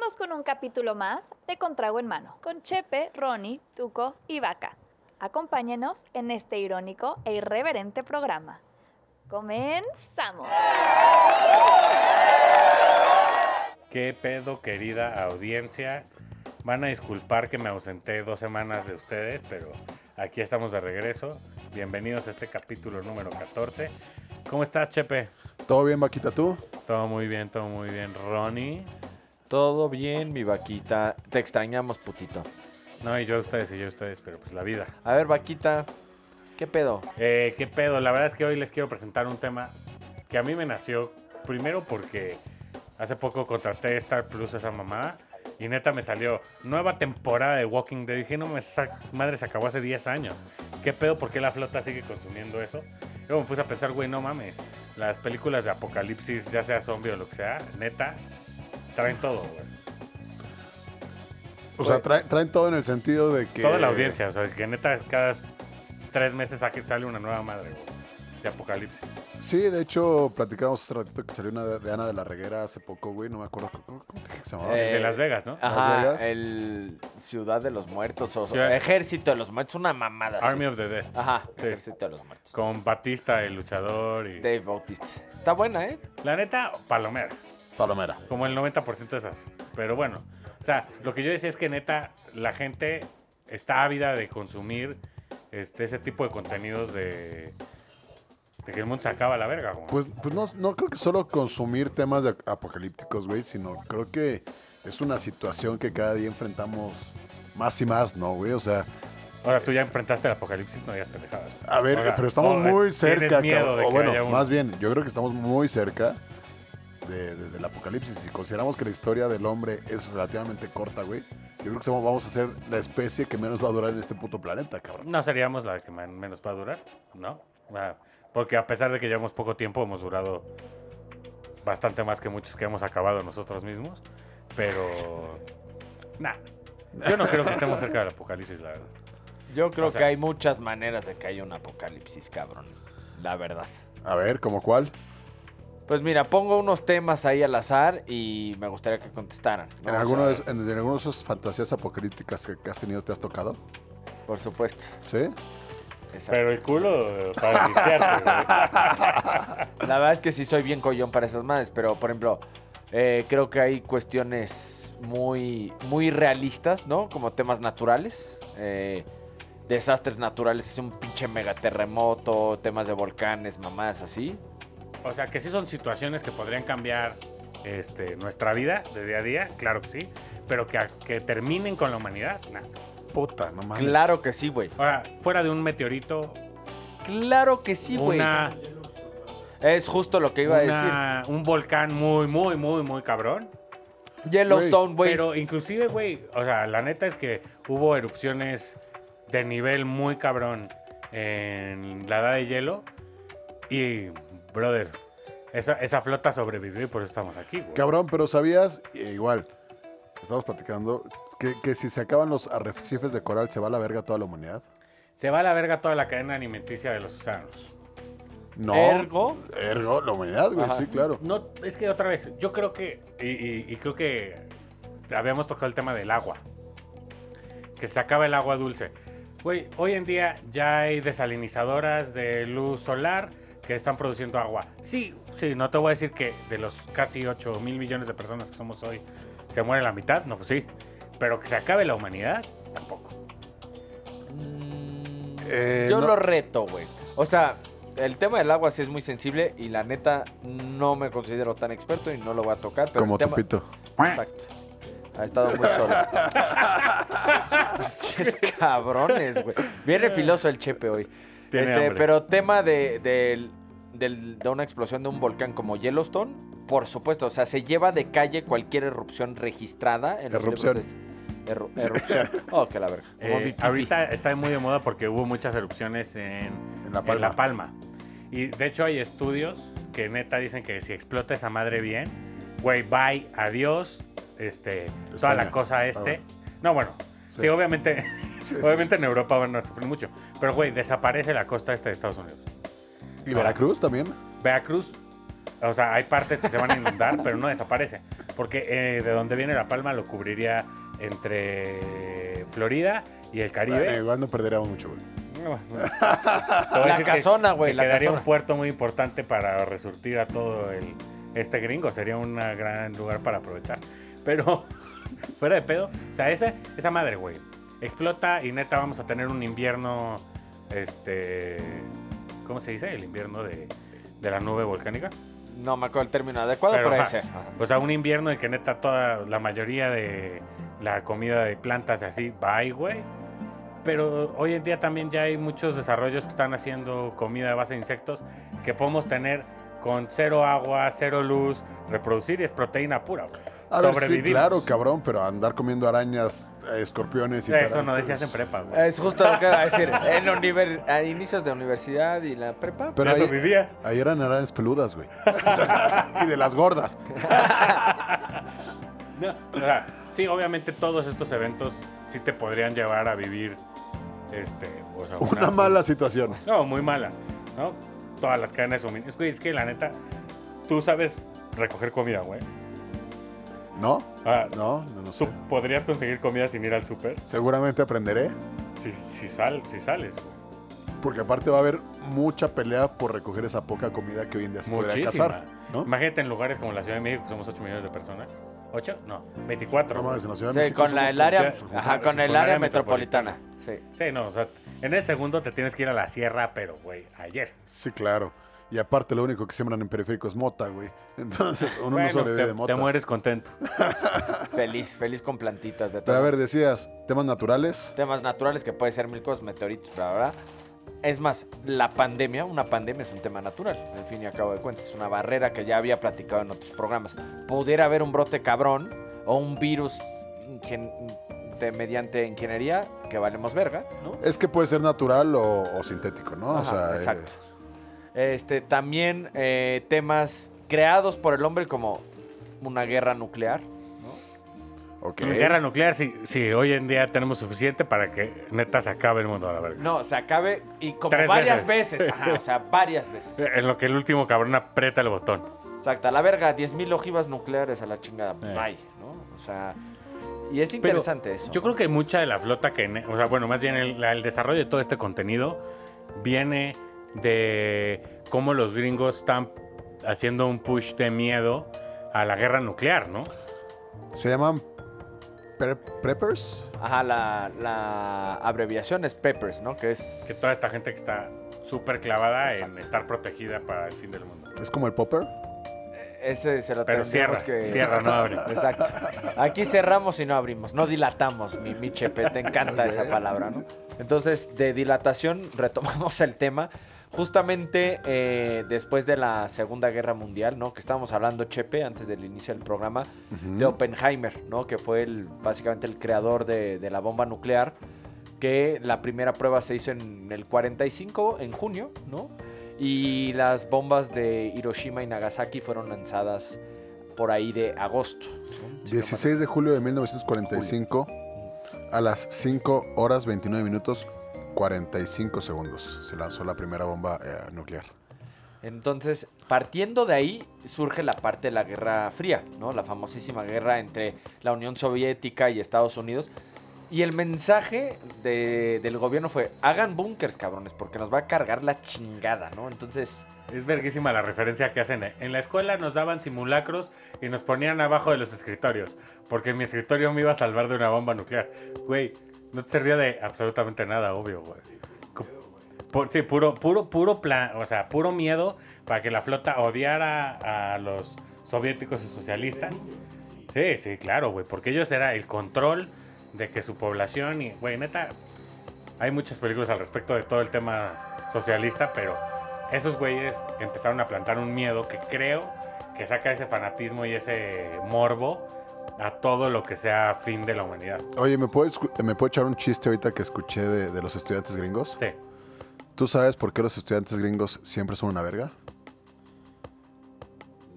Seguimos con un capítulo más de Contrago en Mano, con Chepe, Ronnie, Tuco y Vaca. Acompáñenos en este irónico e irreverente programa. ¡Comenzamos! ¿Qué pedo, querida audiencia? Van a disculpar que me ausenté dos semanas de ustedes, pero aquí estamos de regreso. Bienvenidos a este capítulo número 14. ¿Cómo estás, Chepe? ¿Todo bien, Vaquita, tú? Todo muy bien, todo muy bien. Ronnie. Todo bien, mi vaquita. Te extrañamos, putito. No, y yo a ustedes, y yo a ustedes, pero pues la vida. A ver, vaquita, ¿qué pedo? Eh, ¿Qué pedo? La verdad es que hoy les quiero presentar un tema que a mí me nació primero porque hace poco contraté Star Plus esa mamá y neta me salió nueva temporada de Walking Dead. Dije, no me madre, se acabó hace 10 años. ¿Qué pedo? ¿Por qué la flota sigue consumiendo eso? Luego me puse a pensar, güey, no mames. Las películas de apocalipsis, ya sea zombie o lo que sea, neta, traen todo, güey. O sea, trae- traen todo en el sentido de que... Toda la audiencia, o sea, que neta cada tres meses sale una nueva madre, güey, de apocalipsis. Sí, de hecho, platicamos hace ratito que salió una de, de Ana de la Reguera hace poco, güey. No me acuerdo cómo, cómo te dije que se llamaba. De Las Vegas, ¿no? Ajá, Vegas. el Ciudad de los Muertos o Ciudad- Ejército de los Muertos, una mamada. Army of the Dead. Ajá, Sí. Ejército de los Muertos. Con Batista, el luchador y... Dave Bautista. Está buena, ¿eh? La neta, palomera. Palomera. Como el 90% de esas. Pero bueno, o sea, lo que yo decía es que neta, la gente está ávida de consumir este, ese tipo de contenidos de, de que el mundo se acaba a la verga, güey. Pues, pues no, no creo que solo consumir temas de apocalípticos, güey, sino creo que es una situación que cada día enfrentamos más y más, ¿no, güey? O sea, Ahora tú ya enfrentaste el apocalipsis, no digas pendejadas. a ver, Ahora, pero estamos muy ¿tienes cerca, miedo O que bueno, haya un- más bien, yo creo que estamos muy cerca de- de- del apocalipsis. Si consideramos que la historia del hombre es relativamente corta, güey, yo creo que somos- vamos a ser la especie que menos va a durar en este puto planeta, cabrón. No seríamos la que menos va a durar, ¿no? Ah, Porque a pesar de que llevamos poco tiempo, hemos durado bastante más que muchos que hemos acabado nosotros mismos. Pero. Nah. Yo no creo que estemos cerca del apocalipsis, la verdad. Yo creo O sea- que hay muchas maneras de que haya un apocalipsis, cabrón. La verdad. A ver, ¿como cuál? Pues mira, pongo unos temas ahí al azar y me gustaría que contestaran. ¿no? ¿En alguno, de, en, en alguno de esas fantasías apocalípticas que, que has tenido te has tocado? Por supuesto. ¿Sí? Exacto. Pero el culo eh, para güey. La verdad es que sí soy bien collón para esas madres, pero por ejemplo, eh, creo que hay cuestiones muy, muy realistas, ¿no? Como temas naturales. eh, desastres naturales, es un pinche megaterremoto, temas de volcanes, mamadas así. O sea, que sí son situaciones que podrían cambiar este, nuestra vida de día a día, claro que sí. Pero que, que terminen con la humanidad, nah. Puta, no mames. Claro que sí, güey. Ahora, fuera de un meteorito, Claro que sí, güey. una, Es justo lo que iba a decir. una- un volcán muy, muy, muy, muy cabrón. Yellowstone, güey. Pero inclusive, güey, o sea, la neta es que hubo erupciones de nivel muy cabrón en la edad de hielo. Y, brother, esa, esa flota sobrevivió y por eso estamos aquí, güey. Cabrón, pero ¿sabías? Eh, igual, estamos platicando que, que si se acaban los arrecifes de coral, ¿se va a la verga toda la humanidad? Se va a la verga toda la cadena alimenticia de los océanos. No. ¿Ergo? Ergo, la humanidad, güey, Ajá. sí, claro. No, es que otra vez, yo creo que, y, y- y creo que habíamos tocado el tema del agua. Que se acaba el agua dulce. Güey, hoy en día ya hay desalinizadoras de luz solar que están produciendo agua. Sí, sí, no te voy a decir que de los casi 8 mil millones de personas que somos hoy se muere la mitad, no, pues sí. Pero que se acabe la humanidad, tampoco. Mm, Eh, Yo no. lo reto, güey. O sea, el tema del agua sí es muy sensible y la neta no me considero tan experto y no lo voy a tocar. Pero Como el tema... pito. Exacto. Ha estado muy solo. Pinches cabrones, güey. Viene filoso el chepe hoy. Tiene Este, hambre. pero tema de, del- del- de una explosión de un volcán como Yellowstone, por supuesto. O sea, se lleva de calle cualquier erupción registrada en los Erupción. libros de este- Erru- erupción. Oh, que la verga. Eh, ahorita está muy de moda porque hubo muchas erupciones en, En La en Palma. La Palma. Y de hecho hay estudios que neta dicen que si explota esa madre bien, güey, bye, adiós, este, toda la cosa este. bueno. No, bueno, sí, Sí. obviamente, Sí, sí. obviamente en Europa van a sufrir mucho. Pero, güey, desaparece la costa este de Estados Unidos. ¿Y Veracruz también? Veracruz, o sea, hay partes que se van a inundar, pero no desaparece. Porque eh, de donde viene La Palma lo cubriría entre Florida y el Caribe. Bueno, igual no perderíamos mucho, güey. No, La casona, güey, que la quedaría un puerto muy importante para resurtir a todo el este gringo. Sería un gran lugar para aprovechar. Pero fuera de pedo, o sea, esa, esa madre, güey, explota y neta vamos a tener un invierno, este, ¿cómo se dice? El invierno de, de la nube volcánica. No me acuerdo el término adecuado, Pero, ese. Ajá. O sea, un invierno en que neta toda la mayoría de la comida de plantas y así ahí, güey. Pero hoy en día también ya hay muchos desarrollos que están haciendo comida a base de insectos que podemos tener con cero agua, cero luz, reproducir y es proteína pura, güey. A ver, sí, claro, cabrón, pero andar comiendo arañas, escorpiones y Eso tal, no pues- decías en prepa, güey. Es justo lo que iba a decir. En univer- a inicios de universidad y la prepa. Pero Eso ahí, vivía. ahí eran arañas peludas, güey. y de las gordas. No, o sea, sí, obviamente todos estos eventos sí te podrían llevar a vivir, este, o sea, Una mala situación. No, muy mala, ¿no? Todas las cadenas de suministro. Es que la neta, tú sabes recoger comida, güey. ¿No? Ah, No, no, no sé. ¿Tú podrías conseguir comida sin ir al súper? Seguramente aprenderé, Si, si, sal, si sales, porque aparte va a haber mucha pelea por recoger esa poca comida que hoy en día se podría cazar, ¿no? Imagínate en lugares como la Ciudad de México, que somos 8 millones de personas. ¿8? No, 24. No en la Ciudad de Sí, México con la, el área, con- ajá, con- con con el el área área metropolitana. metropolitana. Sí. Sí, no, o sea, en ese segundo te tienes que ir a la sierra, pero, güey, ayer. Sí, claro. Y aparte lo único que siembran en periférico es mota, güey. Entonces uno Bueno, no sobrevive te, de mota. te mueres contento. Feliz, feliz con plantitas de todo. Pero a ver, decías, temas naturales. Temas naturales que puede ser mil cosas, meteoritos, bla, bla, bla. Es más, la pandemia, una pandemia es un tema natural, al fin y al cabo de cuentas. Es una barrera que ya había platicado en otros programas. Pudiera haber un brote cabrón o un virus ingen- de- mediante ingeniería que valemos verga, ¿no? Es que puede ser natural o, o sintético, ¿no? o sea, eh, exacto. Este, también eh, temas creados por el hombre como una guerra nuclear, ¿no? ok. Guerra nuclear, sí, sí, hoy en día tenemos suficiente para que neta se acabe el mundo a la verga. No, se acabe y como Tres varias veces. veces, ajá, o sea, varias veces. En lo que el último cabrón aprieta el botón. Exacto, a la verga, 10.000 ojivas nucleares a la chingada. Eh. Bye, ¿no? O sea, y es Pero interesante eso. Yo creo que mucha de la flota que, o sea, bueno, más bien el desarrollo de todo este contenido viene de cómo los gringos están haciendo un push de miedo a la guerra nuclear, ¿no? Se llaman pre- preppers. Ajá, la, la abreviación es Peppers, ¿no? Que es... Que toda esta gente que está súper clavada en estar protegida para el fin del mundo. Es como el popper. Ese se lo Pero cierra, que... cierra, no abre. Exacto. Aquí cerramos y no abrimos, no dilatamos, mi, mi Chepe, te encanta esa palabra, ¿no? Entonces, de dilatación, retomamos el tema. Justamente eh, después de la Segunda Guerra Mundial, ¿no? Que estábamos hablando, Chepe, antes del inicio del programa, de Oppenheimer, ¿no? Que fue el, básicamente el creador de, de la bomba nuclear, que la primera prueba se hizo en el 45, en junio, ¿no? Y las bombas de Hiroshima y Nagasaki fueron lanzadas por ahí de agosto. ¿no? Si no mal 16 de julio de 1945 a las 5 horas 29 minutos 45 segundos se lanzó la primera bomba eh, nuclear. Entonces, partiendo de ahí, surge la parte de la Guerra Fría, ¿no? La famosísima guerra entre la Unión Soviética y Estados Unidos. Y el mensaje de- del gobierno fue, hagan búnkers, cabrones, porque nos va a cargar la chingada, ¿no? Entonces, Es verguísima la referencia que hacen. En la escuela nos daban simulacros y nos ponían abajo de los escritorios. Porque mi escritorio me iba a salvar de una bomba nuclear. Güey, no te servía de absolutamente nada, obvio, güey. Sí, puro, puro, puro plan, o sea, puro miedo para que la flota odiara a los soviéticos y socialistas. Sí, sí, claro, güey, porque ellos era el control de que su población y, güey, neta, hay muchas películas al respecto de todo el tema socialista, pero esos güeyes empezaron a plantar un miedo que creo que saca ese fanatismo y ese morbo a todo lo que sea fin de la humanidad. Oye, ¿me puedo, ¿me puedo echar un chiste ahorita que escuché de, de los estudiantes gringos? Sí. ¿Tú sabes por qué los estudiantes gringos siempre son una verga?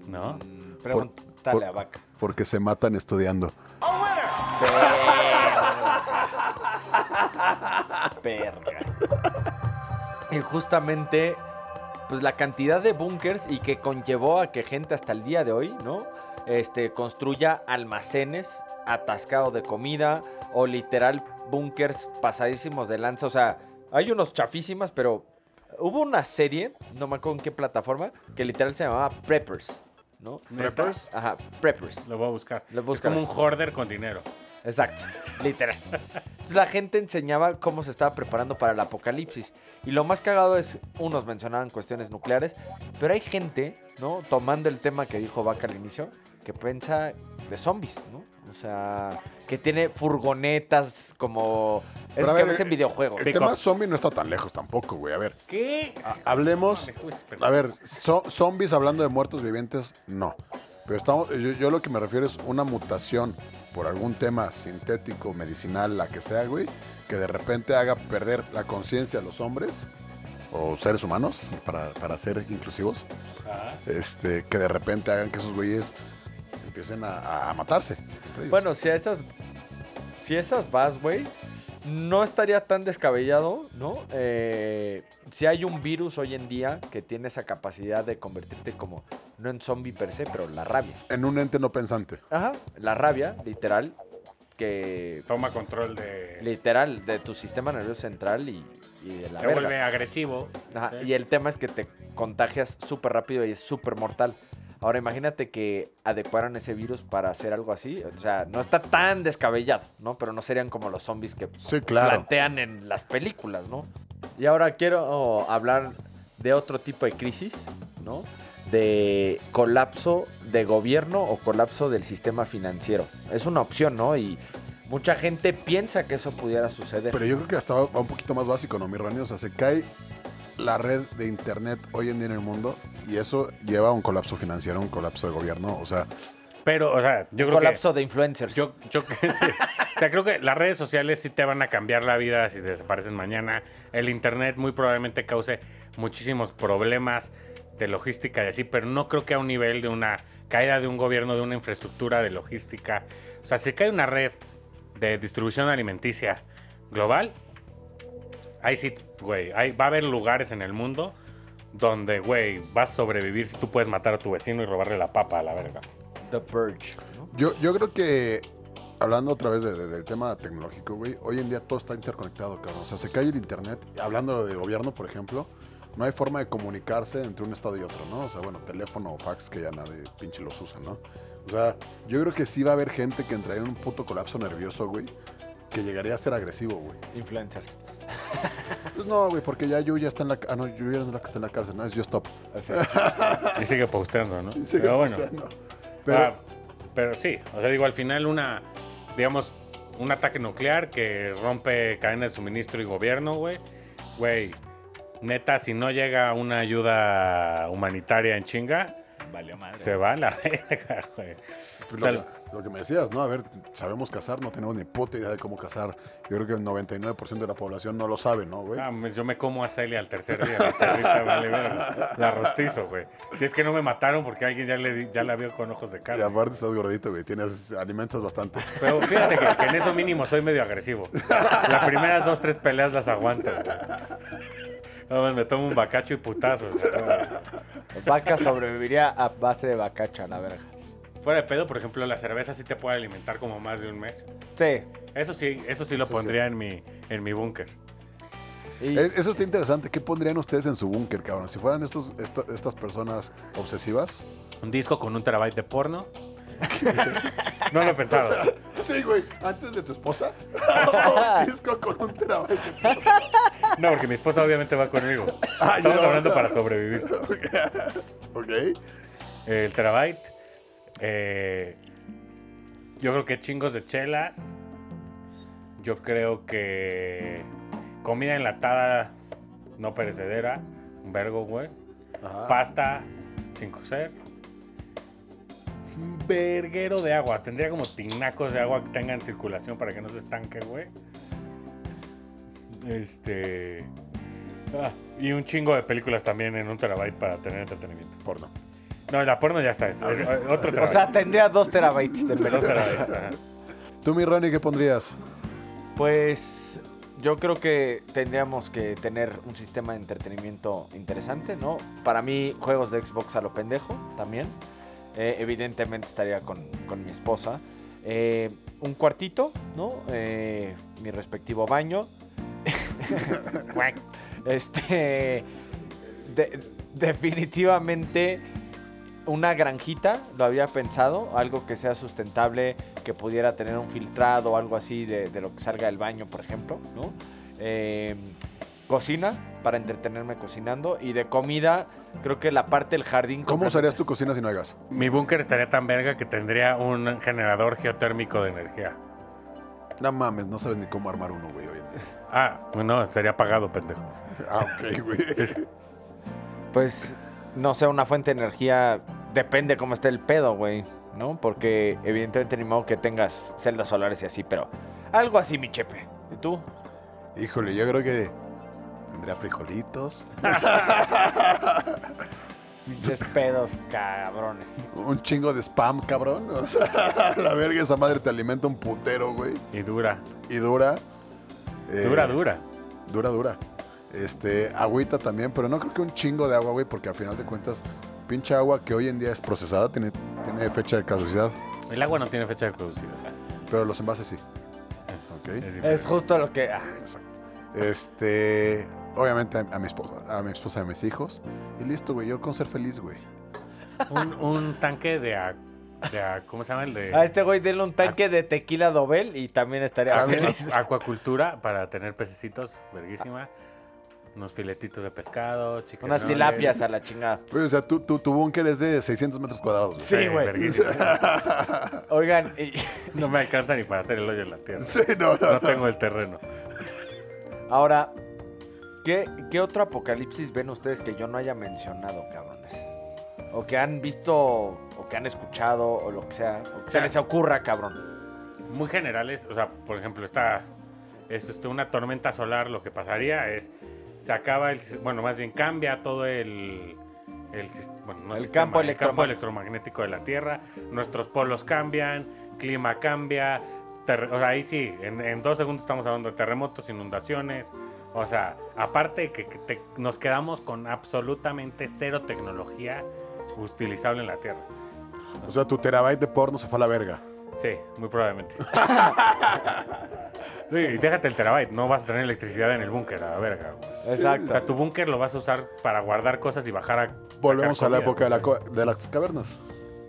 ¿No? mm, pregúntale por- a Vaca. Porque se matan estudiando. Verga. Y justamente pues la cantidad de búnkers y que conllevó a que gente hasta el día de hoy, ¿no? Este, construya almacenes atascados de comida o literal búnkers pasadísimos de lanza. O sea, hay unos chafísimas, pero hubo una serie, no me acuerdo en qué plataforma, que literal se llamaba Preppers, ¿no? ¿Preppers? Ajá, Preppers. Lo voy a buscar. Lo es búscalo. como un hoarder con dinero. Exacto, literal. Entonces la gente enseñaba cómo se estaba preparando para el apocalipsis. Y lo más cagado es, unos mencionaban cuestiones nucleares, pero hay gente, ¿no? Tomando el tema que dijo Vaca al inicio, que piensa de zombies, ¿no? O sea, que tiene furgonetas como... Es que ves en videojuegos. El Pick tema up. zombie no está tan lejos tampoco, güey. A ver, ¿Qué? a- hablemos. A ver, zo- zombies hablando de muertos vivientes, no. Pero estamos, yo, yo lo que me refiero es una mutación por algún tema sintético, medicinal, la que sea, güey, que de repente haga perder la conciencia a los hombres o seres humanos, para, para ser inclusivos, Ajá. este, que de repente hagan que esos güeyes empiecen a, a matarse. Bueno, si a esas... Si a esas vas, güey, no estaría tan descabellado, ¿no? Eh, si hay un virus hoy en día que tiene esa capacidad de convertirte como, no en zombie per se, pero la rabia. en un ente no pensante. Ajá, la rabia, literal, que... Toma control de. Literal, de tu sistema nervioso central y, y de la Te verga. vuelve agresivo. Ajá, ¿sí? Y el tema es que te contagias súper rápido y es súper mortal. Ahora imagínate que adecuaran ese virus para hacer algo así. O sea, no está tan descabellado, ¿no? Pero no serían como los zombies que Sí, claro. plantean en las películas, ¿no? Y ahora quiero hablar de otro tipo de crisis, ¿no? De colapso de gobierno o colapso del sistema financiero. Es una opción, ¿no? Y mucha gente piensa que eso pudiera suceder. Pero yo creo que hasta va un poquito más básico, ¿no, mi Rani? O sea, se cae la red de internet hoy en día en el mundo y eso lleva a un colapso financiero, un colapso de gobierno. O sea, Pero, o sea, yo creo colapso que. de influencers. Yo, yo que- sí. O sea, creo que las redes sociales sí te van a cambiar la vida si desaparecen mañana. El internet muy probablemente cause muchísimos problemas de logística y así, pero no creo que a un nivel de una caída de un gobierno, de una infraestructura de logística. O sea, si cae una red de distribución alimenticia global, ahí sí, güey, ahí va a haber lugares en el mundo donde, güey, vas a sobrevivir si tú puedes matar a tu vecino y robarle la papa a la verga. The Purge. ¿no? yo, yo creo que, hablando otra vez de- de- del tema tecnológico, güey, hoy en día todo está interconectado, cabrón. O sea, se cae el internet, hablando de gobierno, por ejemplo, no hay forma de comunicarse entre un estado y otro, ¿no? O sea, bueno, teléfono o fax que ya nadie pinche los usa, ¿no? O sea, yo creo que sí va a haber gente que entraría en un puto colapso nervioso, güey, que llegaría a ser agresivo, güey. Influencers. Pues no, güey, porque ya Yu ya está en la... Ah, no, Yu ya no es la que está en la cárcel, no, es Yo Stop. Y sigue posteando, ¿no? Sigue pero bueno. posteando. Pero, Pero, pero sí, o sea, digo, al final una, digamos, un ataque nuclear que rompe cadenas de suministro y gobierno, güey. Güey, neta, si no llega una ayuda humanitaria en chinga, Valió madre. se va a la verga, güey. pues, O sea, lo, que, lo que me decías, ¿no? A ver, sabemos cazar, no tenemos ni puta idea de cómo cazar. Yo creo que el 99% de la población no lo sabe, ¿no, güey? ah, me- yo me como a Celia al tercer día. La perrita vale verga. La rostizo, güey. Si es que no me mataron porque alguien ya, le, ya la vio con ojos de Y carne. aparte estás gordito, güey, tienes, alimentas bastante. Pero fíjate que, que en eso mínimo soy medio agresivo. Las primeras dos, tres peleas las aguanto. güey. No, man, me tomo un bacacho y putazos. güey. Vaca sobreviviría a base de bacacha, la verga. Fuera de pedo, por ejemplo, la cerveza sí te puede alimentar como más de un mes. Sí. Eso sí, eso sí lo Eso pondría en mi, en mi búnker. Y Eh, Eso está interesante. ¿Qué pondrían ustedes en su búnker, cabrón? Si fueran estos, esto- estas personas obsesivas. Un disco con un terabyte de porno. No lo he pensado. Sí, güey. Antes de tu esposa. un disco con un terabyte. No, porque mi esposa obviamente va conmigo. Ah, Estamos hablando para sobrevivir. ok. El terabyte. eh, yo creo que chingos de chelas. Yo creo que comida enlatada no perecedera. Un vergo, güey. Ajá. Pasta sin cocer. Un verguero de agua. Tendría como tinacos de agua que tengan circulación para que no se estanque, güey. Este. ah, y un chingo de películas también en un terabyte para tener entretenimiento. Porno. No, la porno ya está. Es, es otro O sea, tendría dos terabytes de Dos película. terabytes, ajá. Tú, mi Ronnie, ¿qué pondrías? Pues yo creo que tendríamos que tener un sistema de entretenimiento interesante, ¿no? Para mí, juegos de Xbox a lo pendejo también. Eh, evidentemente estaría con, con mi esposa. Eh, un cuartito, ¿no? Eh, mi respectivo baño. este. de- definitivamente una granjita, lo había pensado, algo que sea sustentable, que pudiera tener un filtrado o algo así de, de lo que salga del baño, por ejemplo, ¿no? Eh, cocina, para entretenerme cocinando, y de comida, creo que la parte del jardín... ¿Cómo usarías tu cocina si no hay gas? Mi búnker estaría tan verga que tendría un generador geotérmico de energía. No mames, no sabes ni cómo armar uno, güey, hoy. Ah, bueno, sería apagado, pendejo. Ah, ok, güey. Pues, no sé, una fuente de energía, depende cómo esté el pedo, güey, ¿no? Porque evidentemente ni modo que tengas celdas solares y así, pero algo así, mi chepe. ¿Y tú? Híjole, yo creo que tendría frijolitos, Pinches pedos, cabrones. un chingo de spam, cabrón. O sea, la verga esa madre te alimenta un putero, güey. Y dura. Y dura. Eh, Dura, dura. Dura, dura. Este, agüita también, pero no creo que un chingo de agua, güey, porque al final de cuentas, pinche agua que hoy en día es procesada tiene, tiene fecha de caducidad, El agua no tiene fecha de caducidad. pero los envases sí. Es justo lo que... ah, Este, obviamente a, a mi esposa, a mi esposa y a mis hijos. Y listo, güey, yo con ser feliz, güey. Un, un tanque de, a- de a- ¿Cómo se llama el de.? A este güey denle un tanque de tequila Dobel y también estaría feliz. acuacultura para tener pececitos, verguísima. Unos filetitos de pescado, Unas chiquenones. tilapias a la chingada. O sea, tu, tu, tu búnker es de 600 metros cuadrados, güey. Sí, güey. verguísima. Oigan, y- No me alcanza ni para hacer el hoyo en la tierra. Sí, no, no, No tengo el terreno. ahora, ¿qué, ¿qué otro apocalipsis ven ustedes que yo no haya mencionado, cabrones? O que han visto, o que han escuchado, o lo que sea. O que se les ocurra, cabrón. Muy generales, o sea, por ejemplo, está es este, una tormenta solar, lo que pasaría es, se acaba el, bueno, más bien cambia todo el, el, bueno, no El sistema, campo el campo electromag- electromagnético de la Tierra, nuestros polos cambian, clima cambia, o sea, ahí sí, en, en dos segundos estamos hablando de terremotos, inundaciones, o sea, aparte que, que te- nos quedamos con absolutamente cero tecnología utilizable en la Tierra. O sea, tu terabyte de porno se fue a la verga. Sí, muy probablemente. Sí, y déjate el terabyte, no vas a tener electricidad en el búnker, a la verga. O Exacto. sea, tu búnker lo vas a usar para guardar cosas y bajar a. Volvemos a la época de, la co- de las cavernas.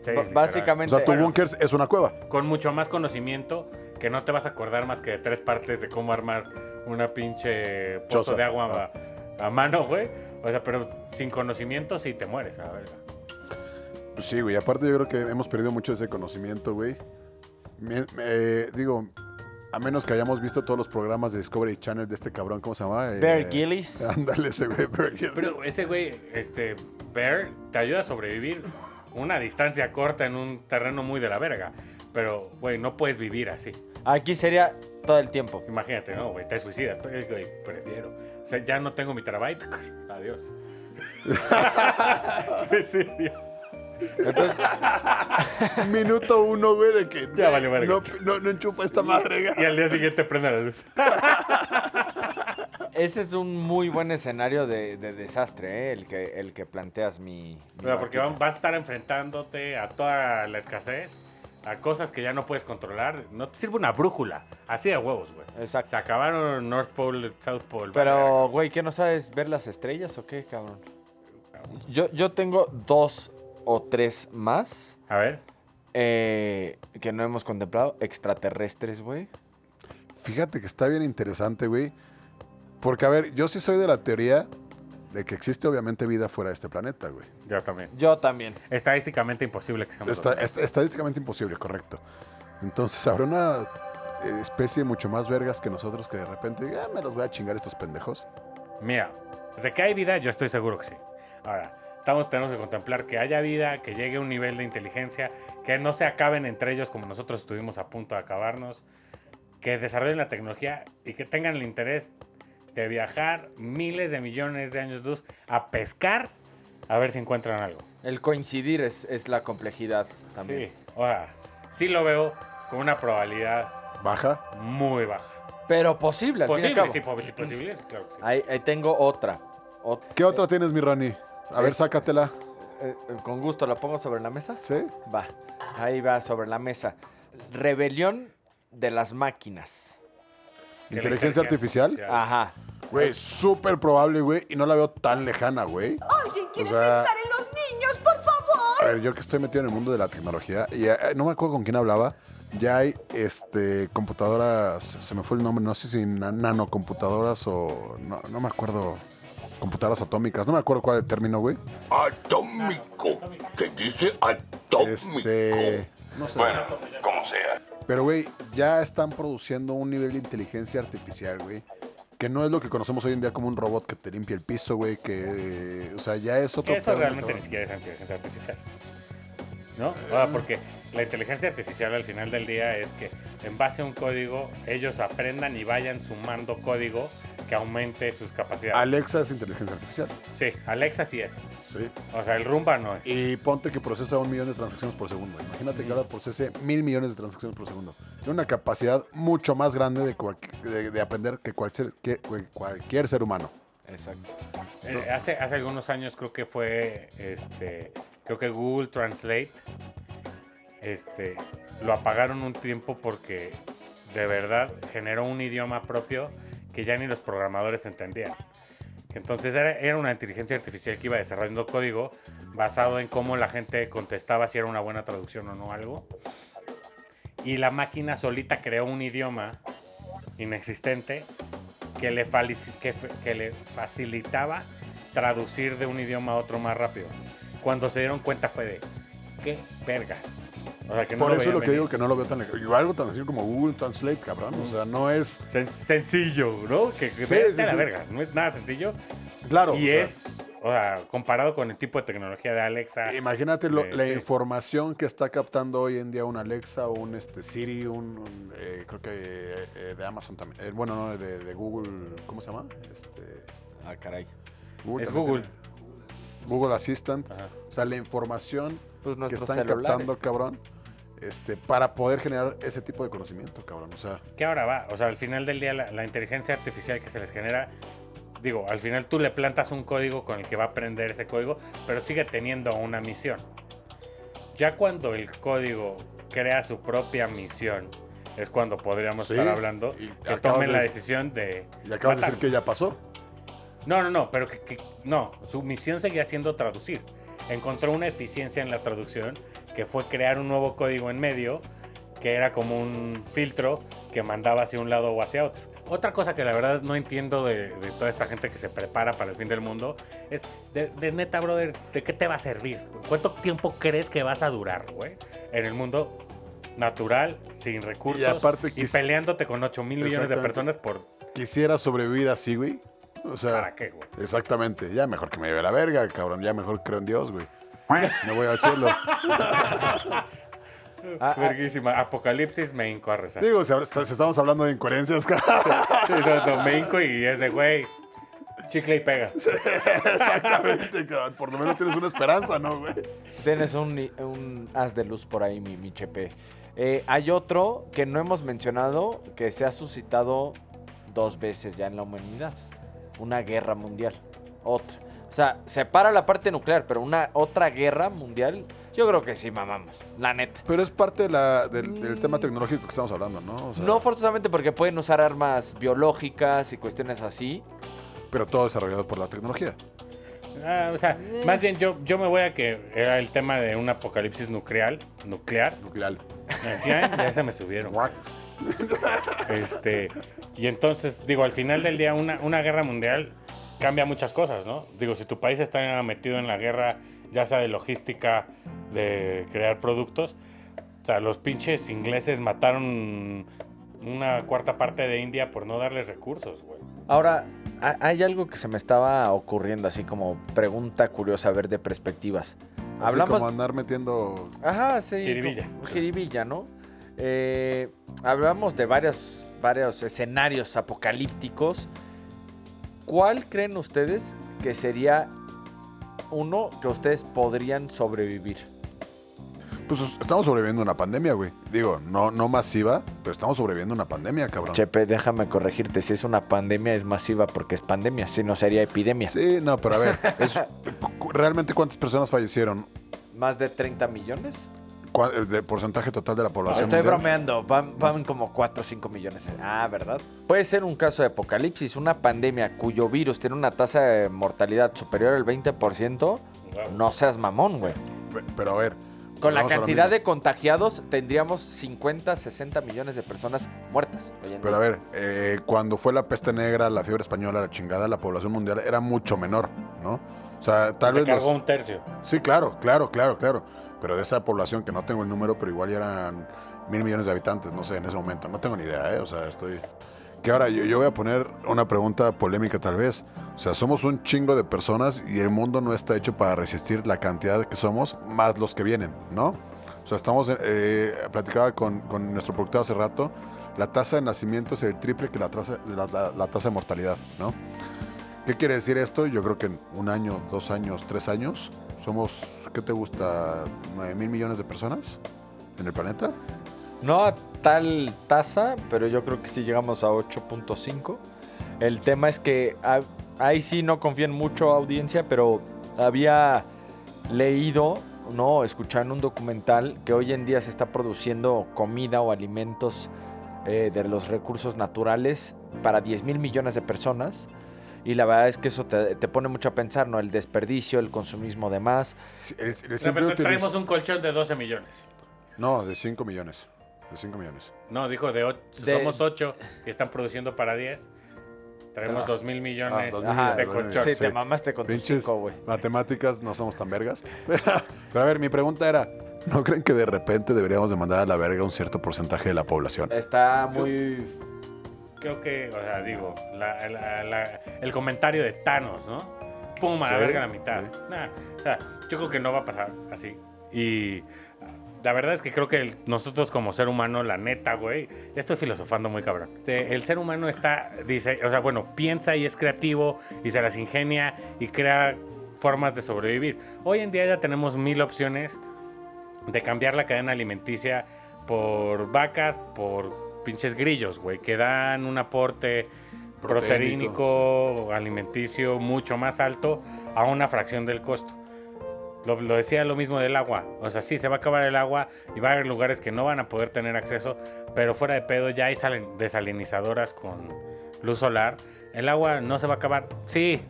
Sí, literal. O básicamente- sea, tu búnker es una cueva. Con mucho más conocimiento que no te vas a acordar más que de tres partes de cómo armar una pinche pozo de agua Ah. a, a mano, güey. O sea, pero sin conocimiento sí te mueres, a la verga. Pues sí, güey. Aparte, yo creo que hemos perdido mucho ese conocimiento, güey. Me- me- digo, a menos que hayamos visto todos los programas de Discovery Channel de este cabrón, ¿cómo se llama? Eh, Bear Gillis. Ándale, ese güey, Bear Gillis. Pero ese güey, este, Bear, te ayuda a sobrevivir una distancia corta en un terreno muy de la verga. Pero, güey, no puedes vivir así. Aquí sería todo el tiempo. Imagínate, no, güey, te suicidas. Pero, güey, prefiero. O sea, ya no tengo mi terabyte. Adiós. sí, tío. Minuto uno, güey, de que Ya vale verga. no, no, no enchufa esta madre. Y al día siguiente prende la luz. Ese es un muy buen escenario de, de desastre, ¿eh? el, que, el que planteas mi... mi O sea, porque va- vas a estar enfrentándote a toda la escasez, a cosas que ya no puedes controlar. No te sirve una brújula. Así de huevos, güey. Exacto. Se acabaron North Pole, South Pole. Pero, güey, ¿qué no sabes ver las estrellas o qué, cabrón? Yo, yo tengo dos o tres más A ver. eh, que no hemos contemplado. Extraterrestres, güey. Fíjate que está bien interesante, güey. Porque, a ver, yo sí soy de la teoría de que existe obviamente vida fuera de este planeta, güey. Yo también. Yo también. Estadísticamente imposible que seamos Está- los- est- estadísticamente imposible, correcto. Entonces, habrá una eh, especie mucho más vergas que nosotros que de repente diga, "Ah, me los voy a chingar estos pendejos. Mira, desde que hay vida, yo estoy seguro que sí. Ahora, estamos, tenemos que contemplar que haya vida, que llegue a un nivel de inteligencia, que no se acaben entre ellos como nosotros estuvimos a punto de acabarnos, que desarrollen la tecnología y que tengan el interés de viajar miles de millones de años luz a pescar a ver si encuentran algo. El coincidir es, es la complejidad también. Sí, o sea, sí lo veo con una probabilidad Baja. muy baja. Pero posible, al fin y al Posible, cabo. sí, posi- posible, sí, claro que sí. Ahí, ahí tengo otra. Ot- ¿Qué otra tienes, mi Ronnie? A ver, sácatela. eh, eh, con gusto, ¿la pongo sobre la mesa? ¿Sí? Va, ahí va, sobre la mesa. Rebelión de las máquinas. ¿Inteligencia artificial? Ajá. Güey, súper probable, güey, y no la veo tan lejana, güey. ¿Alguien quiere O sea- pensar en los niños, por favor? A ver, yo que estoy metido en el mundo de la tecnología, y eh, no me acuerdo con quién hablaba, ya hay este, computadoras, se me fue el nombre, no sé si na- nanocomputadoras o, no, no me acuerdo, computadoras atómicas, no me acuerdo cuál es el término, güey. Atómico. ¿Qué dice atómico? Este, no sé. Bueno, como sea. Pero, güey, ya están produciendo un nivel de inteligencia artificial, güey. Que no es lo que conocemos hoy en día como un robot que te limpia el piso, güey. Que, o sea, ya es otro Que eso pedo, realmente ni siquiera es inteligencia artificial. ¿No? O sea, porque la inteligencia artificial al final del día es que en base a un código ellos aprendan y vayan sumando código que aumente sus capacidades. Alexa es inteligencia artificial. Sí, Alexa sí es. Sí. O sea, el Rumba no es. Y ponte que procesa un millón de transacciones por segundo. Imagínate que ahora procese mil millones de transacciones por segundo. Tiene una capacidad mucho más grande de, cual- de- de aprender que cualquier, que cualquier ser humano. Exacto. Eh, hace, hace algunos años creo que fue, este, creo que Google Translate, este, lo apagaron un tiempo porque de verdad generó un idioma propio que ya ni los programadores entendían. Entonces era, una inteligencia artificial que iba desarrollando código basado en cómo la gente contestaba si era una buena traducción o no algo. Y la máquina solita creó un idioma inexistente que le, que le facilitaba traducir de un idioma a otro más rápido. Cuando se dieron cuenta fue de, ¿qué vergas? O sea, que no Por lo eso es lo que venir. digo que no lo veo tan. Yo algo tan sencillo como Google Translate, cabrón. O sea, no es. Sen- sencillo, ¿no? Que, que Sí, vete sí, a la sí. verga. No es nada sencillo. Claro. y o sea, es, o sea, comparado con el tipo de tecnología de Alexa. Imagínate lo- Eh, la sí. información que está captando hoy en día un Alexa o un este, Siri, un, un, eh, creo que eh, eh, de Amazon también. Eh, bueno, no, de, de Google, ¿cómo se llama? Este, Ah, caray. Google Es Google. tiene- Google Assistant. Ajá. O sea, la información Pues que están celulares. captando, cabrón, este, para poder generar ese tipo de conocimiento, cabrón. O sea, ¿Qué ahora va? O sea, al final del día la, la inteligencia artificial que se les genera, digo, al final tú le plantas un código con el que va a aprender ese código, pero sigue teniendo una misión. Ya cuando el código crea su propia misión, es cuando podríamos Sí, estar hablando y que tomen de la dec- decisión de... y acabas de decir que ya pasó. No, no, no, pero que, que- no, su misión seguía siendo traducir. Encontró una eficiencia en la traducción que fue crear un nuevo código en medio que era como un filtro que mandaba hacia un lado o hacia otro. Otra cosa que la verdad no entiendo de, de toda esta gente que se prepara para el fin del mundo es, de, de neta, brother, ¿de qué te va a servir? ¿Cuánto tiempo crees que vas a durar, güey? En el mundo natural, sin recursos y, aparte quis- peleándote con 8 mil millones de personas por... Quisiera sobrevivir así, güey. O sea, ¿Para qué, güey? exactamente. Ya mejor que me lleve la verga, cabrón. Ya mejor creo en Dios, güey. Me voy al cielo. Ah, ah, Verguísima. Apocalipsis me hinco a rezar. Digo, si, estamos hablando de incoherencias. Sí, no, no, me hinco y es de, güey, chicle y pega. Exactamente, cabrón. Por lo menos tienes una esperanza, ¿no, güey? Tienes un, un haz de luz por ahí, mi, mi chepe. Eh, hay otro que no hemos mencionado que se ha suscitado dos veces ya en la humanidad. Una guerra mundial. Otra. O sea, separa la parte nuclear, pero una otra guerra mundial, yo creo que sí, mamamos. La neta. Pero es parte de la- del, del tema tecnológico que estamos hablando, ¿no? O sea, No forzosamente porque pueden usar armas biológicas y cuestiones así. Pero todo desarrollado por la tecnología. Ah, o sea, más bien yo, yo me voy a que era el tema de un apocalipsis nuclear. Nuclear. Nuclear. Nuclear, ya se me subieron. Este, y entonces, digo, al final del día, una, una guerra mundial cambia muchas cosas, ¿no? Digo, si tu país está metido en la guerra, ya sea de logística, de crear productos, o sea, los pinches ingleses mataron una cuarta parte de India por no darles recursos, güey. Ahora, ha- hay algo que se me estaba ocurriendo, así como pregunta curiosa, a ver, de perspectivas. Así Hablamos como andar metiendo... Ajá, sí. Jiribilla. como- Jiribilla, ¿no? Eh, hablamos de varios, varios escenarios apocalípticos. ¿Cuál creen ustedes que sería uno que ustedes podrían sobrevivir? Pues estamos sobreviviendo a una pandemia, güey. Digo, no, no masiva, pero estamos sobreviviendo a una pandemia, cabrón. Chepe, déjame corregirte. Si es una pandemia, es masiva porque es pandemia. Si no, sería epidemia. Sí, no, pero a ver, es- ¿realmente cuántas personas fallecieron? ¿Más de 30 millones? ¿Cuál- el de porcentaje total de la población Estoy mundial? bromeando. Van, van como 4 o 5 millones. Ah, ¿verdad? Puede ser un caso de apocalipsis, una pandemia cuyo virus tiene una tasa de mortalidad superior al 20%. No seas mamón, güey. Pe- Pero a ver. Con la cantidad de contagiados tendríamos 50, 60 millones de personas muertas. Pero a ver, eh, cuando fue la peste negra, la fiebre española, la chingada, la población mundial era mucho menor, ¿no? O sea, tal Se vez cargó los- un tercio. Sí, claro, claro, claro, claro. Pero de esa población que no tengo el número, pero igual ya eran mil millones de habitantes, no sé, en ese momento. No tengo ni idea, ¿eh? O sea, estoy... Que ahora yo, yo voy a poner una pregunta polémica tal vez. O sea, somos un chingo de personas y el mundo no está hecho para resistir la cantidad que somos, más los que vienen, ¿no? O sea, estamos, eh, platicaba con, con nuestro productor hace rato, la tasa de nacimiento es el triple que la tasa, la, la- la tasa de mortalidad, ¿no? ¿Qué quiere decir esto? Yo creo que en un año, dos años, tres años, somos, ¿qué te gusta? ¿9 mil millones de personas en el planeta? No a tal tasa, pero yo creo que sí llegamos a 8.5. El tema es que ah, ahí sí no confío en mucho audiencia, pero había leído, no, escuchado en un documental que hoy en día se está produciendo comida o alimentos eh, de los recursos naturales para 10 mil millones de personas. Y la verdad es que eso te, te pone mucho a pensar, ¿no? El desperdicio, el consumismo de más. Sí, el- De traemos un colchón de 12 millones. No, de 5 millones. De 5 millones. No, dijo de 8. De- Somos 8 y están produciendo para 10. Traemos 2 mil Ah, millones de mil Ajá, millones, colchón. dos mil sí, te mamaste con tus Pinches cinco, güey. matemáticas no somos tan vergas. Pero a ver, mi pregunta era, ¿no creen que de repente deberíamos de mandar a la verga un cierto porcentaje de la población? Está muy Creo que, o sea, digo, la- la- la- el comentario de Thanos, ¿no? Pum, a la Sí, verga la mitad. sí. Nah, o sea, yo creo que no va a pasar así. Y la verdad es que creo que el- nosotros como ser humano, la neta, güey, ya estoy filosofando muy cabrón. El ser humano está, dice, o sea, bueno, piensa y es creativo y se las ingenia y crea formas de sobrevivir. Hoy en día ya tenemos mil opciones de cambiar la cadena alimenticia por vacas, por pinches grillos, güey, que dan un aporte proteínico, alimenticio mucho más alto a una fracción del costo. Lo, lo decía lo mismo del agua. O sea, sí, se va a acabar el agua y va a haber lugares que no van a poder tener acceso, pero fuera de pedo ya hay salen- desalinizadoras con luz solar. El agua no se va a acabar. Sí,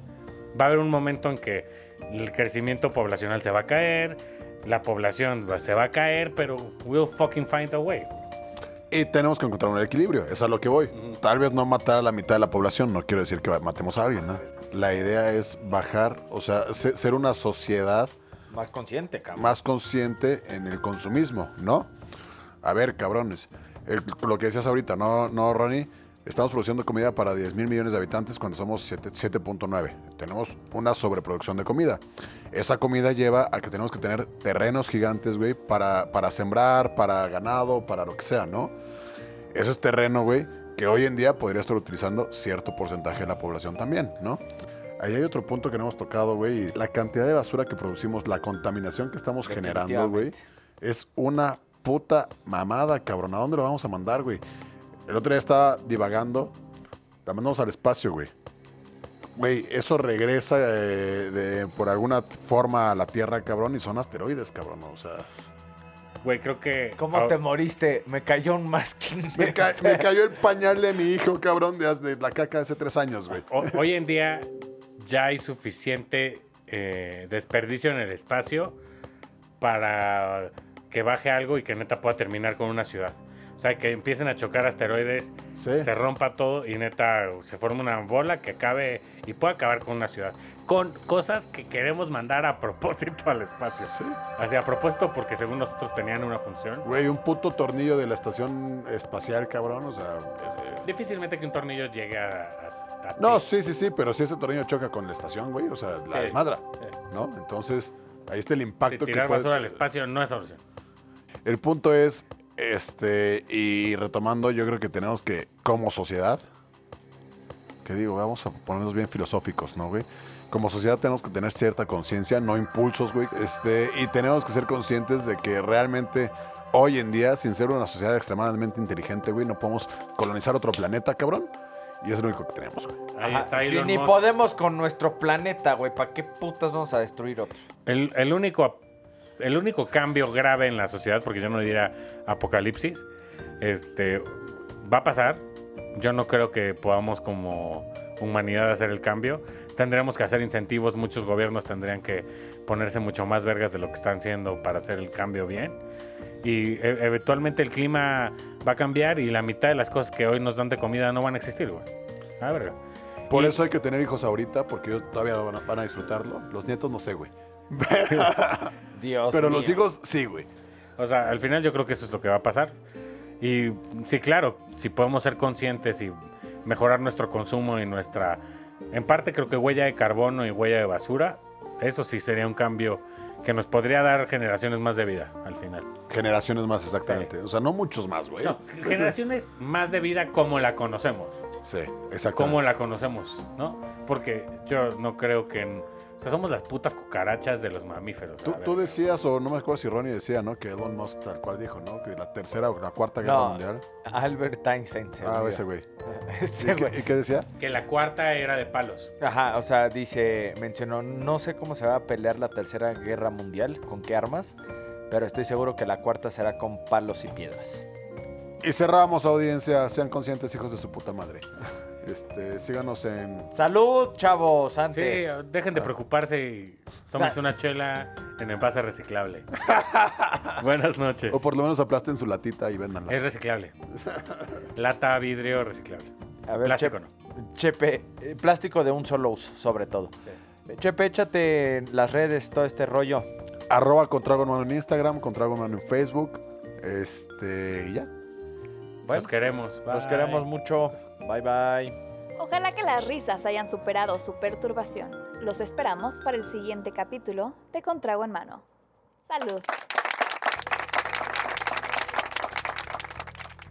va a haber un momento en que el crecimiento poblacional se va a caer, la población se va a caer, pero we'll fucking find a way. Y tenemos que encontrar un equilibrio, es a lo que voy. Tal vez no matar a la mitad de la población, no quiero decir que matemos a alguien, ¿no? La idea es bajar, o sea, se- ser una sociedad más consciente, cabrón. más consciente en el consumismo, ¿no? A ver, cabrones, el- lo que decías ahorita, ¿no, no Ronnie? Estamos produciendo comida para 10 mil millones de habitantes cuando somos 7 7.9. Tenemos una sobreproducción de comida. Esa comida lleva a que tenemos que tener terrenos gigantes, güey, para, para sembrar, para ganado, para lo que sea, ¿no? Eso es terreno, güey, que hoy en día podría estar utilizando cierto porcentaje de la población también, ¿no? Ahí hay otro punto que no hemos tocado, güey. La cantidad de basura que producimos, la contaminación que estamos generando, güey, es una puta mamada, cabrón. ¿A dónde lo vamos a mandar, güey? El otro día estaba divagando. La mandamos al espacio, güey. Güey, eso regresa eh, de- por alguna forma a la Tierra, cabrón, y son asteroides, cabrón. O sea, Güey, creo que... ¿Cómo ah, te moriste? Me cayó un masking. me, ca- me cayó el pañal de mi hijo, cabrón, de, de la caca de hace tres años, güey. ho- hoy en día ya hay suficiente eh, desperdicio en el espacio para que baje algo y que neta pueda terminar con una ciudad. O sea, que empiecen a chocar asteroides, Sí. se rompa todo y neta se forma una bola que acabe y pueda acabar con una ciudad. Con cosas que queremos mandar a propósito al espacio. Sí. Así a propósito porque según nosotros tenían una función. Güey, un puto tornillo de la estación espacial, cabrón, o sea... eh, Difícilmente que un tornillo llegue a... No, sí, sí, sí, pero si ese tornillo choca con la estación, güey, o sea, la Sí. desmadra, Sí. ¿no? Entonces, ahí está el Sí, impacto que tirar puede... basura al espacio no es solución. El punto es, este, y retomando, yo creo que tenemos que, como sociedad, que digo, vamos a ponernos bien filosóficos, ¿no, güey? como sociedad tenemos que tener cierta conciencia, no impulsos, güey. Este, y tenemos que ser conscientes de que realmente hoy en día, sin ser una sociedad extremadamente inteligente, güey, no podemos colonizar otro planeta, cabrón. Y es lo único que tenemos, güey. Ahí está si ni Musk. podemos con nuestro planeta, güey, ¿para qué putas vamos a destruir otro? El, el único, el único cambio grave en la sociedad, porque yo no diría apocalipsis, este, va a pasar. Yo no creo que podamos como humanidad hacer el cambio. Tendremos que hacer incentivos, muchos gobiernos tendrían que ponerse mucho más vergas de lo que están haciendo para hacer el cambio bien. Y e- eventualmente el clima va a cambiar y la mitad de las cosas que hoy nos dan de comida no van a existir, güey. Ah, verga. Por Y- eso hay que tener hijos ahorita, porque ellos todavía van a, van a disfrutarlo. Los nietos no sé, güey. Dios Pero mío. los hijos sí, güey. O sea, al final yo creo que eso es lo que va a pasar. Y sí, claro, si podemos ser conscientes y mejorar nuestro consumo y nuestra... En parte creo que huella de carbono y huella de basura, eso sí sería un cambio que nos podría dar generaciones más de vida al final. Generaciones más, exactamente. O sea, no muchos más, güey. No, generaciones más de vida como la conocemos. Sí, exactamente. Como la conocemos, ¿no? Porque yo no creo que... en- o sea, somos las putas cucarachas de los mamíferos. Tú, decías, o no me acuerdo si Ronnie decía, ¿no? Que Elon Musk tal cual dijo, ¿no? Que la tercera o la cuarta guerra No, mundial. Albert Einstein. se Ah, ese güey. Ese ¿Y, qué, y qué decía? Que la cuarta era de palos. Ajá, o sea, dice, mencionó, no sé cómo se va a pelear la tercera guerra mundial, con qué armas, pero estoy seguro que la cuarta será con palos y piedras. Y cerramos, audiencia. Sean conscientes, hijos de su puta madre. Este, síganos en. Salud, chavos, Sí, antes. dejen de preocuparse y tómense una chela en envase reciclable. Buenas noches. O por lo menos aplasten su latita y véndanla. Es reciclable. Lata, vidrio, reciclable. A ver, Plástico Chepe, no. Chepe, eh, plástico de un solo uso, sobre todo. Eh, Chepe, échate en las redes todo este rollo. Arroba Contrago Hermano en Instagram, Contrago Hermano en Facebook. Este, y ya. Bueno, Los queremos. los queremos mucho. Bye, bye. Ojalá que las risas hayan superado su perturbación. Los esperamos para el siguiente capítulo de Contrago en Mano. Salud.